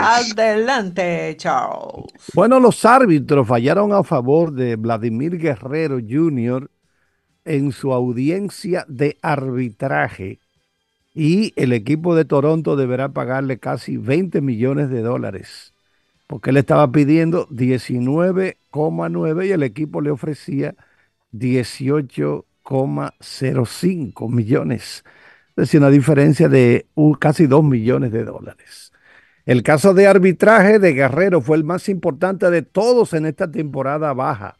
Adelante, Charles. Bueno, los árbitros fallaron a favor de Vladimir Guerrero Jr. en su audiencia de arbitraje y el equipo de Toronto deberá pagarle casi 20 millones de dólares porque él estaba pidiendo 19,9 y el equipo le ofrecía 18,05 millones es decir, una diferencia de casi 2 millones de dólares. El caso de arbitraje de Guerrero fue el más importante de todos en esta temporada baja.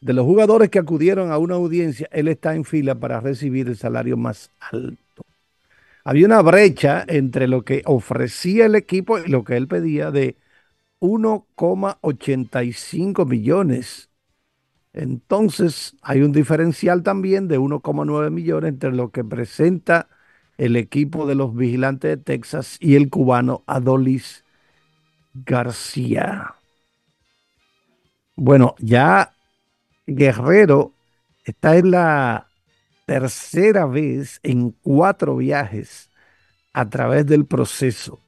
De los jugadores que acudieron a una audiencia, él está en fila para recibir el salario más alto. Había una brecha entre lo que ofrecía el equipo y lo que él pedía de 1,85 millones. Entonces hay un diferencial también de 1,9 millones entre lo que presenta el equipo de los vigilantes de Texas y el cubano Adolis García. Bueno, ya Guerrero está en la tercera vez en cuatro viajes a través del proceso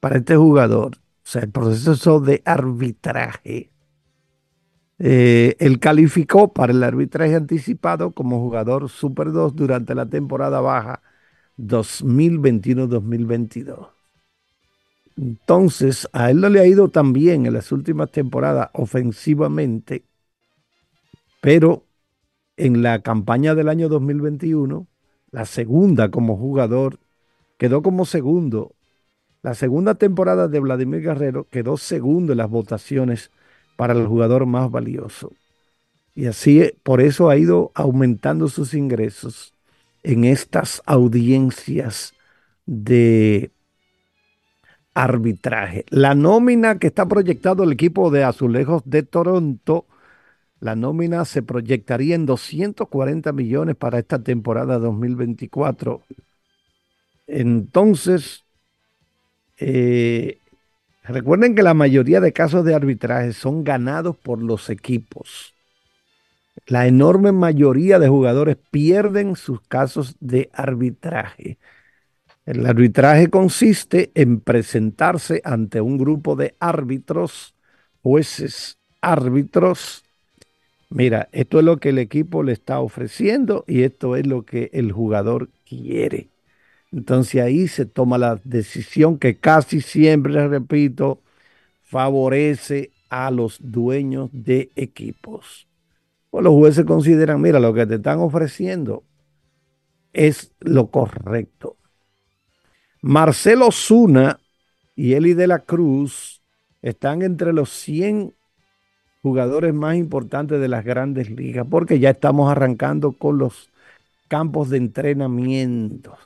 para este jugador, o sea, el proceso de arbitraje. Eh, él calificó para el arbitraje anticipado como jugador Super 2 durante la temporada baja 2021-2022. Entonces, a él no le ha ido tan bien en las últimas temporadas ofensivamente, pero en la campaña del año 2021, la segunda como jugador, quedó como segundo. La segunda temporada de Vladimir Guerrero quedó segundo en las votaciones para el jugador más valioso. Y así, por eso ha ido aumentando sus ingresos en estas audiencias de arbitraje. La nómina que está proyectado el equipo de Azulejos de Toronto, la nómina se proyectaría en 240 millones para esta temporada 2024. Entonces, eh, recuerden que la mayoría de casos de arbitraje son ganados por los equipos la enorme mayoría de jugadores pierden sus casos de arbitraje. El arbitraje consiste en presentarse ante un grupo de árbitros, jueces, árbitros. Mira, esto es lo que el equipo le está ofreciendo y esto es lo que el jugador quiere. Entonces ahí se toma la decisión que casi siempre, repito, favorece a los dueños de equipos pues los jueces consideran, mira, lo que te están ofreciendo es lo correcto. Marcelo Zuna y Eli de la Cruz están entre los 100 jugadores más importantes de las grandes ligas, porque ya estamos arrancando con los campos de entrenamiento.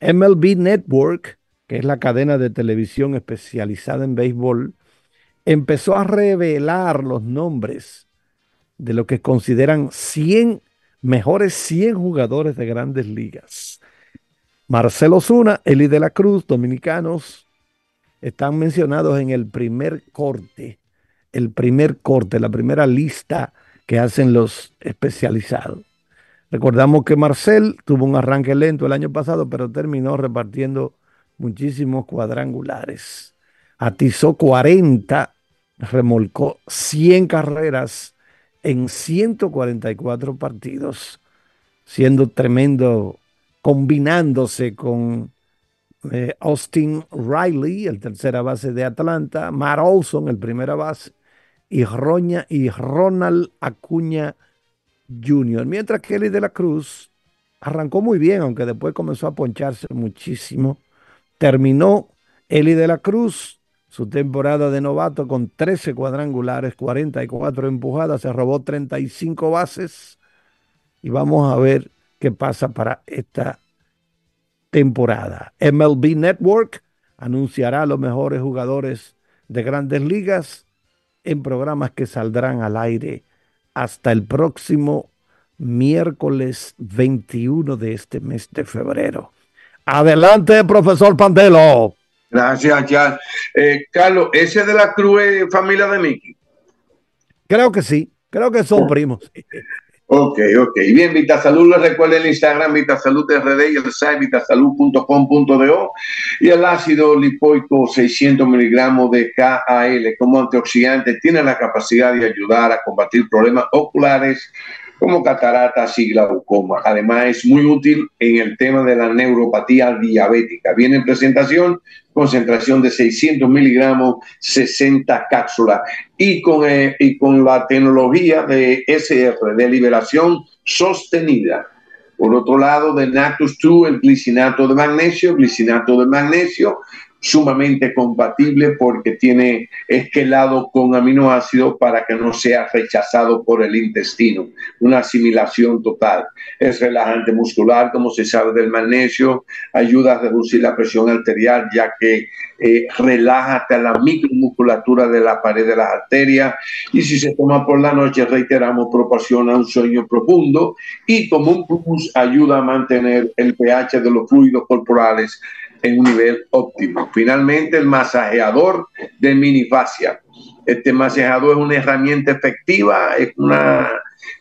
MLB Network, que es la cadena de televisión especializada en béisbol, empezó a revelar los nombres de lo que consideran 100 mejores 100 jugadores de grandes ligas. Marcelo Zuna, Eli de la Cruz, dominicanos, están mencionados en el primer corte, el primer corte, la primera lista que hacen los especializados. Recordamos que Marcel tuvo un arranque lento el año pasado, pero terminó repartiendo muchísimos cuadrangulares. Atizó 40, remolcó 100 carreras en 144 partidos, siendo tremendo, combinándose con eh, Austin Riley, el tercera base de Atlanta, Matt Olson, el primera base, y Roña y Ronald Acuña Jr. Mientras que Eli de la Cruz arrancó muy bien, aunque después comenzó a poncharse muchísimo. Terminó Eli de la Cruz su temporada de novato con 13 cuadrangulares, 44 empujadas, se robó 35 bases y vamos a ver qué pasa para esta temporada. MLB Network anunciará a los mejores jugadores de grandes ligas en programas que saldrán al aire hasta el próximo miércoles 21 de este mes de febrero. Adelante, profesor Pandelo. Gracias, Charles. Eh, Carlos, ¿ese de la Cruz es familia de Mickey? Creo que sí, creo que son primos. Ok, ok. Bien, VitaSalud, les recuerda el Instagram VitaSalud RD y el site vitasalud.com.do y el ácido lipoico 600 miligramos de KAL como antioxidante tiene la capacidad de ayudar a combatir problemas oculares como cataratas y glaucoma. Además, es muy útil en el tema de la neuropatía diabética. Viene en presentación, concentración de 600 miligramos, 60 cápsulas. Y con, eh, y con la tecnología de SR, de liberación sostenida. Por otro lado, de Natus 2, el glicinato de magnesio, glicinato de magnesio, sumamente compatible porque tiene esquelado con aminoácidos para que no sea rechazado por el intestino. Una asimilación total. Es relajante muscular, como se sabe del magnesio, ayuda a reducir la presión arterial ya que eh, relaja hasta la micromusculatura de la pared de las arterias y si se toma por la noche, reiteramos, proporciona un sueño profundo y como un plus ayuda a mantener el pH de los fluidos corporales en un nivel óptimo. Finalmente, el masajeador de minifascia. Este masajeador es una herramienta efectiva, es, una,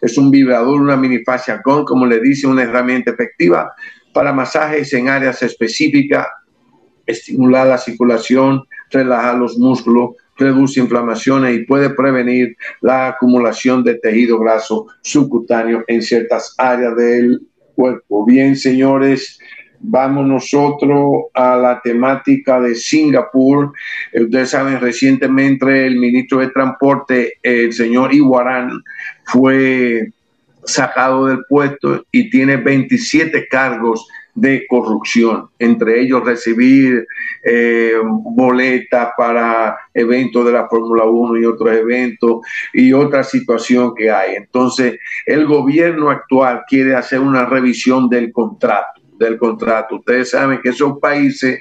es un vibrador, una minifascia con, como le dice, una herramienta efectiva para masajes en áreas específicas, estimular la circulación, relajar los músculos, reduce inflamaciones y puede prevenir la acumulación de tejido graso subcutáneo en ciertas áreas del cuerpo. Bien, señores, vamos nosotros a la temática de Singapur. Eh, ustedes saben, recientemente el ministro de Transporte, el señor Iguarán, fue sacado del puesto y tiene 27 cargos de corrupción, entre ellos recibir eh, boletas para eventos de la Fórmula 1 y otros eventos y otra situación que hay. Entonces, el gobierno actual quiere hacer una revisión del contrato del contrato. Ustedes saben que esos países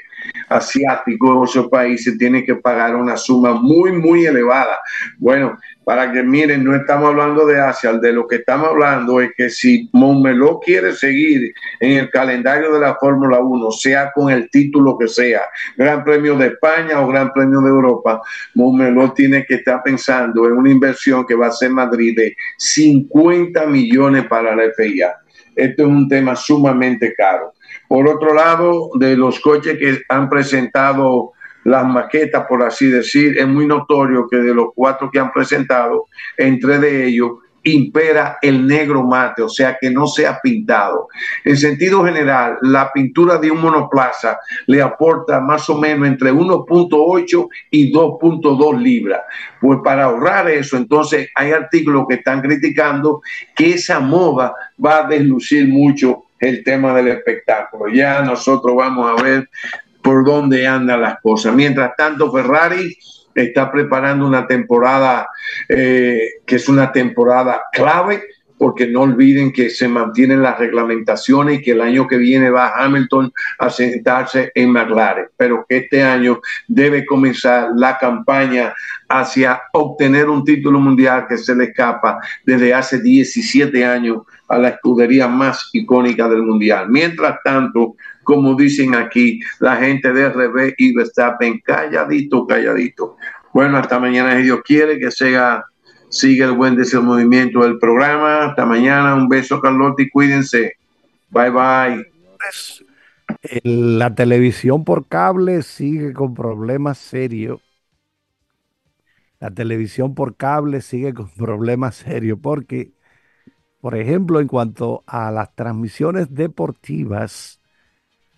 asiáticos, esos países tienen que pagar una suma muy, muy elevada. Bueno, para que miren, no estamos hablando de Asia, de lo que estamos hablando es que si Montmeló quiere seguir en el calendario de la Fórmula 1, sea con el título que sea, Gran Premio de España o Gran Premio de Europa, Montmeló tiene que estar pensando en una inversión que va a ser Madrid de 50 millones para la FIA esto es un tema sumamente caro. Por otro lado, de los coches que han presentado las maquetas, por así decir, es muy notorio que de los cuatro que han presentado, entre de ellos, impera el negro mate, o sea que no sea pintado. En sentido general, la pintura de un monoplaza le aporta más o menos entre 1.8 y 2.2 libras. Pues para ahorrar eso, entonces hay artículos que están criticando que esa moda va a deslucir mucho el tema del espectáculo. Ya nosotros vamos a ver por dónde andan las cosas. Mientras tanto, Ferrari está preparando una temporada eh, que es una temporada clave porque no olviden que se mantienen las reglamentaciones y que el año que viene va Hamilton a sentarse en McLaren, pero este año debe comenzar la campaña hacia obtener un título mundial que se le escapa desde hace 17 años a la escudería más icónica del mundial. Mientras tanto, como dicen aquí, la gente de RB y Verstappen, calladito, calladito. Bueno, hasta mañana si Dios quiere que sea, siga el buen movimiento del programa. Hasta mañana, un beso Carlotti cuídense. Bye bye. La televisión por cable sigue con problemas serios. La televisión por cable sigue con problemas serios porque, por ejemplo, en cuanto a las transmisiones deportivas,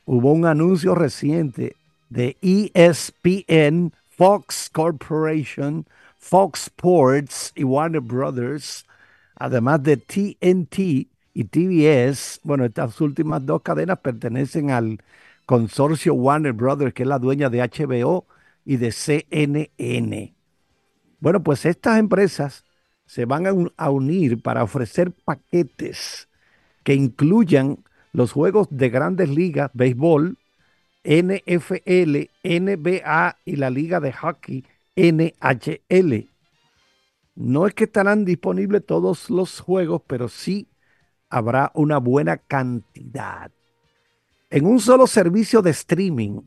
hubo un anuncio reciente de ESPN, Fox Corporation, Fox Sports y Warner Brothers, además de TNT y TBS. Bueno, estas últimas dos cadenas pertenecen al consorcio Warner Brothers, que es la dueña de HBO y de CNN. Bueno, pues estas empresas se van a, unir para ofrecer paquetes que incluyan los juegos de grandes ligas, béisbol, NFL, NBA y la liga de hockey NHL. No es que estarán disponibles todos los juegos, pero sí habrá una buena cantidad. En un solo servicio de streaming,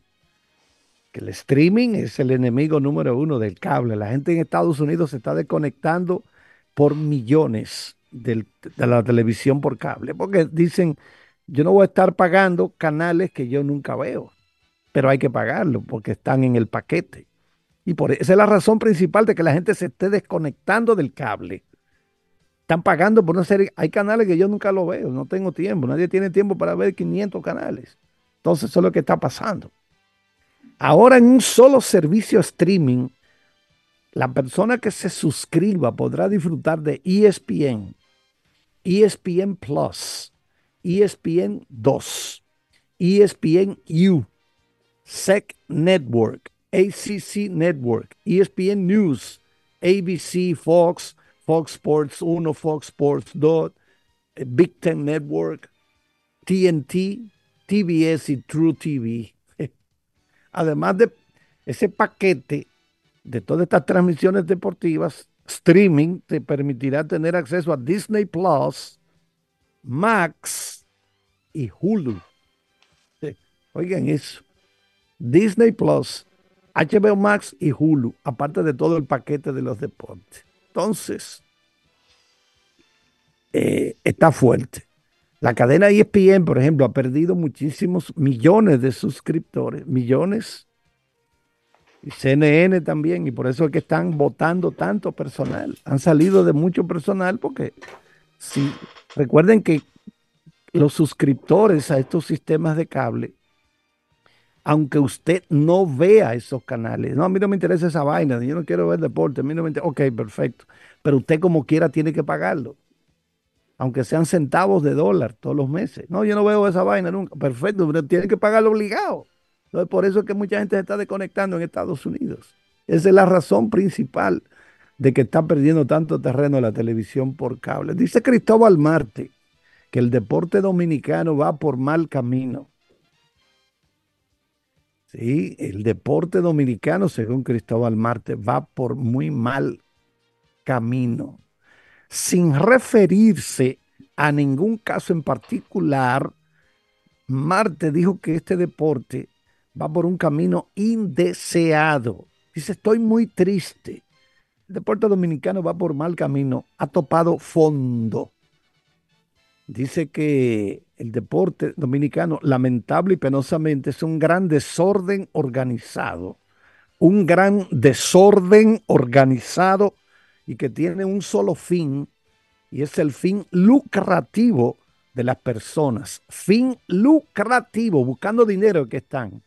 que el streaming es el enemigo número uno del cable. La gente en Estados Unidos se está desconectando por millones de la televisión por cable, porque dicen, yo no voy a estar pagando canales que yo nunca veo, pero hay que pagarlo porque están en el paquete. Y por esa es la razón principal de que la gente se esté desconectando del cable. Están pagando por una serie. Hay canales que yo nunca lo veo, no tengo tiempo. Nadie tiene tiempo para ver 500 canales. Entonces, eso es lo que está pasando. Ahora, en un solo servicio streaming, la persona que se suscriba podrá disfrutar de ESPN, ESPN Plus, ESPN 2, ESPN U, SEC Network, ACC Network, ESPN News, ABC, Fox, Fox Sports 1, Fox Sports 2, Big Ten Network, TNT, TBS y True TV. Además de ese paquete de todas estas transmisiones deportivas, streaming te permitirá tener acceso a Disney Plus, Max y Hulu. Oigan eso. Disney Plus, HBO Max y Hulu, aparte de todo el paquete de los deportes. Entonces, eh, está fuerte. La cadena ESPN, por ejemplo, ha perdido muchísimos millones de suscriptores, millones y CNN también, y por eso es que están votando tanto personal. Han salido de mucho personal porque si recuerden que los suscriptores a estos sistemas de cable, aunque usted no vea esos canales, no, a mí no me interesa esa vaina, yo no quiero ver deporte, a mí no me interesa, ok, perfecto, pero usted como quiera tiene que pagarlo, aunque sean centavos de dólar todos los meses. No, yo no veo esa vaina nunca, perfecto, pero tiene que pagarlo obligado. Entonces, por eso es que mucha gente se está desconectando en Estados Unidos. Esa es la razón principal de que está perdiendo tanto terreno la televisión por cable. Dice Cristóbal Marte que el deporte dominicano va por mal camino. Sí, el deporte dominicano, según Cristóbal Marte, va por muy mal camino. Sin referirse a ningún caso en particular, Marte dijo que este deporte va por un camino indeseado. Dice, estoy muy triste. El deporte dominicano va por mal camino, ha topado fondo. Dice que el deporte dominicano, lamentable y penosamente, es un gran desorden organizado. Un gran desorden organizado y que tiene un solo fin, y es el fin lucrativo de las personas. Fin lucrativo, buscando dinero que están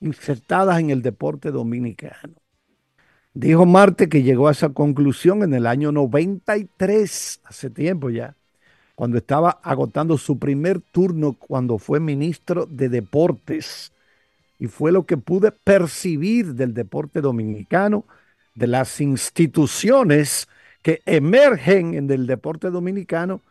insertadas en el deporte dominicano. Dijo Marte que llegó a esa conclusión en el año 93, hace tiempo ya, cuando estaba agotando su primer turno cuando fue ministro de Deportes. Y fue lo que pude percibir del deporte dominicano, de las instituciones que emergen en el deporte dominicano,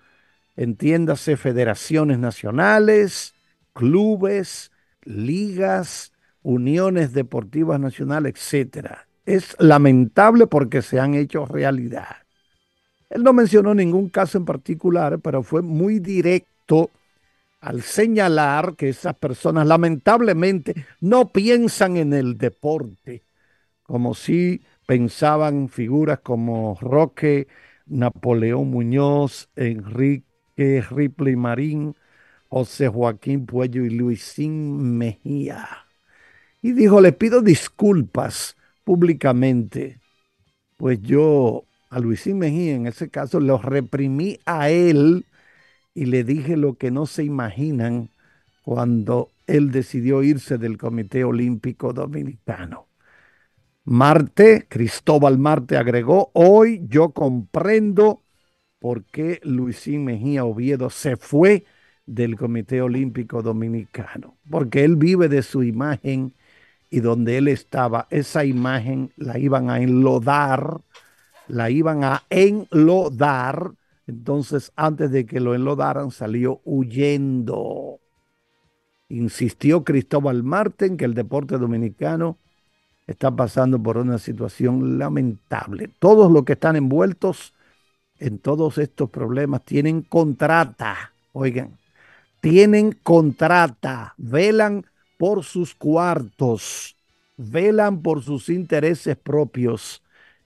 entiéndase federaciones nacionales, clubes, ligas, uniones deportivas nacionales, etcétera. Es lamentable porque se han hecho realidad. Él no mencionó ningún caso en particular, pero fue muy directo al señalar que esas personas lamentablemente no piensan en el deporte, como si pensaban figuras como Roque, Napoleón Muñoz, Enrique Ripley Marín, José Joaquín Puello y Luisín Mejía y dijo, le pido disculpas públicamente, pues yo a Luisín Mejía en ese caso lo reprimí a él y le dije lo que no se imaginan cuando él decidió irse del Comité Olímpico Dominicano. Marte, Cristóbal Marte agregó, hoy yo comprendo por qué Luisín Mejía Oviedo se fue del Comité Olímpico Dominicano, porque él vive de su imagen y donde él estaba, esa imagen la iban a enlodar, la iban a enlodar. Entonces, antes de que lo enlodaran, salió huyendo. Insistió Cristóbal Marte en que el deporte dominicano está pasando por una situación lamentable. Todos los que están envueltos en todos estos problemas tienen contrata, oigan, tienen contrata, velan por sus cuartos, velan por sus intereses propios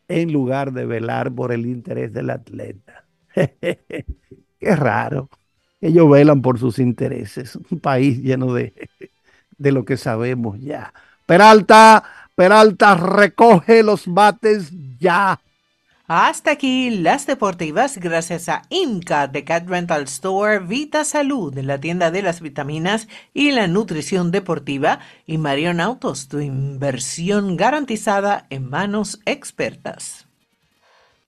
en lugar de velar por el interés del atleta. Qué raro. Ellos velan por sus intereses. Un país lleno de, de lo que sabemos ya. Peralta, Peralta, recoge los bates ya. Hasta aquí las deportivas gracias a Inca de Cat Rental Store, Vita Salud la tienda de las vitaminas y la nutrición deportiva y Marion Autos, tu inversión garantizada en manos expertas.